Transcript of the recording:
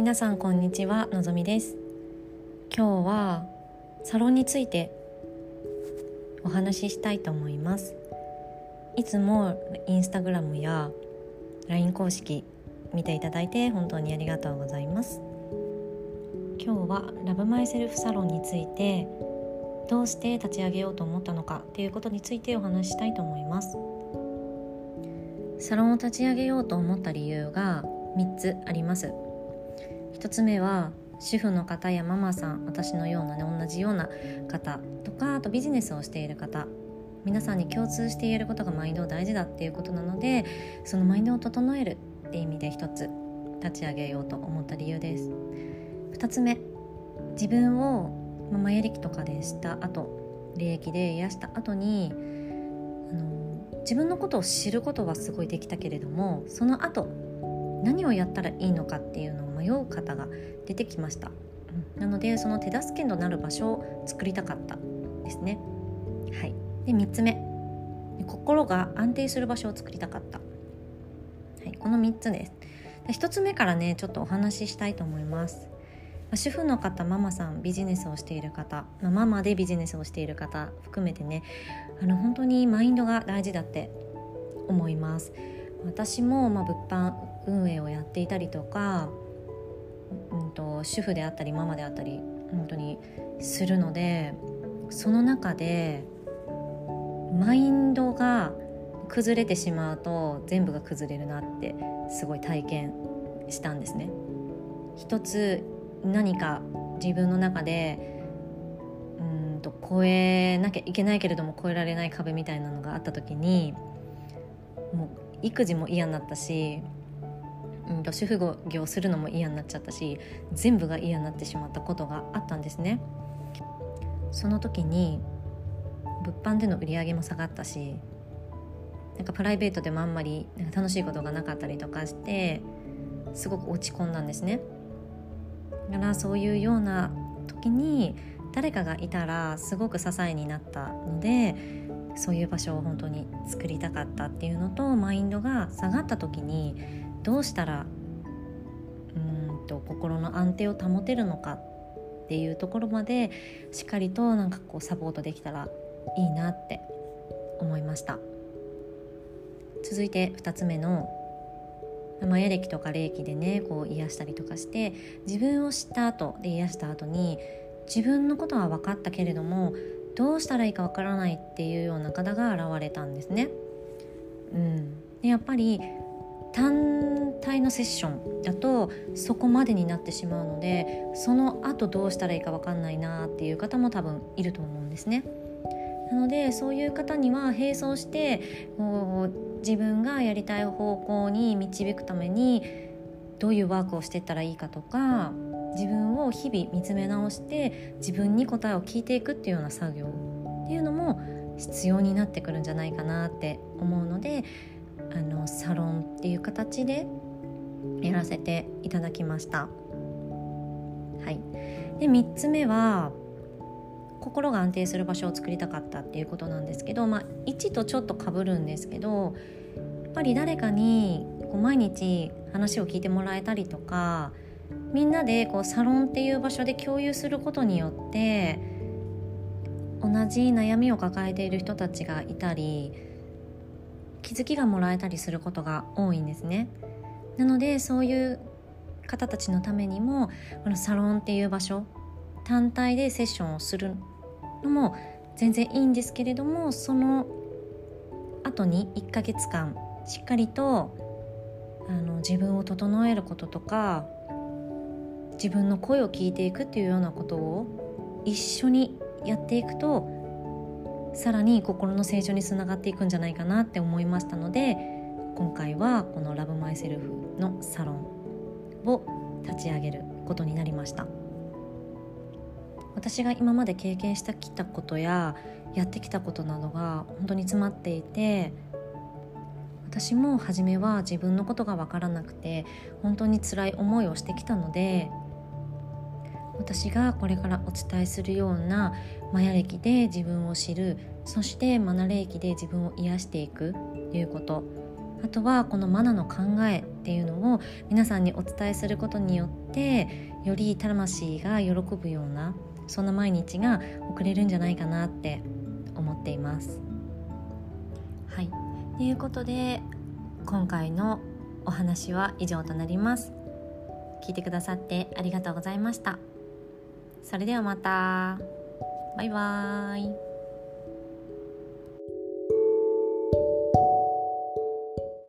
皆さんこんにちはのぞみです。今日はサロンについてお話ししたいと思います。いつもインスタグラムや LINE 公式見ていただいて本当にありがとうございます。今日はラブマイセルフサロンについてどうして立ち上げようと思ったのかっていうことについてお話ししたいと思います。サロンを立ち上げようと思った理由が3つあります。1つ目は主婦の方やママさん私のようなね同じような方とかあとビジネスをしている方。皆さんに共通して言えることがマインドを大事だっていうことなのでそのマインドを整えるっていう意味で一つ立ち上げようと思った理由です。2つ目自分を、まあ、前歴とかでした後霊液で癒した後にあの自分のことを知ることはすごいできたけれどもその後何をやったらいいのかっていうのを迷う方が出てきました、うん、なのでその手助けとなる場所を作りたかったですね。はい。で3つ目。心が安定する場所を作りたかった、はい、この3つです。で1つ目からねちょっとお話ししたいと思います。主婦の方ママさんビジネスをしている方、まあ、ママでビジネスをしている方含めてねあの本当にマインドが大事だって思います。私もまあ物販運営をやっていたりとか、うんと、主婦であったりママであったり本当にするのでその中でマインドが崩れてしまうと全部が崩れるなってすごい体験したんですね。一つ何か自分の中でうんと超えなきゃいけないけれども超えられない壁みたいなのがあった時にもう育児も嫌になったしと主婦業するのも嫌になっちゃったし全部が嫌になってしまったことがあったんですね。その時に物販での売り上げも下がったしなんかプライベートでもあんまりなんか楽しいことがなかったりとかしてすごく落ち込んだんですね。だからそういうような時に誰かがいたらすごく支えになったのでそういう場所を本当に作りたかったっていうのとマインドが下がった時にどうしたらと心の安定を保てるのかっていうところまでしっかりとなんかこうサポートできたらいいなって思いました続いて2つ目のマヤ歴とか霊気でねこう癒したりとかして自分を知った後で癒した後に自分のことは分かったけれどもどうしたらいいか分からないっていうような方が現れたんですね。うん、でやっぱり単体のセッションだとそこまでになってしまうのでその後どうしたらいいか分かんないなっていう方も多分いると思うんですね。なのでそういう方には並走してこう自分がやりたい方向に導くためにどういうワークをしていったらいいかとか自分を日々見つめ直して自分に答えを聞いていくっていうような作業っていうのも必要になってくるんじゃないかなって思うのであのサロンっていう形でやらせていただきました。はい、で3つ目は心が安定する場所を作りたかったっていうことなんですけど、まあ、1とちょっとかぶるんですけどやっぱり誰かにこう毎日話を聞いてもらえたりとかみんなでこうサロンっていう場所で共有することによって同じ悩みを抱えている人たちがいたり気づきがもらえたりすることが多いんですね。なのでそういう方たちのためにもこのサロンっていう場所単体でセッションをするのも全然いいんですけれどもその後に1ヶ月間しっかりとあの自分を整えることとか自分の声を聞いていくっていうようなことを一緒にやっていくとさらに心の成長につながっていくんじゃないかなって思いましたので今回はこの「ラブマイセルフのサロンを立ち上げることになりました。私が今まで経験してきたことややってきたことなどが本当に詰まっていて私も初めは自分のことが分からなくて本当に辛い思いをしてきたので私がこれからお伝えするようなマヤ歴で自分を知るそしてマナ歴で自分を癒していくということあとはこのマナの考えっていうのを皆さんにお伝えすることによってより魂が喜ぶようなそんな毎日が送れるんじゃないかなって思っています。はいということで今回のお話は以上となります。聞いてくださってありがとうございました。それではまた。バイバーイ。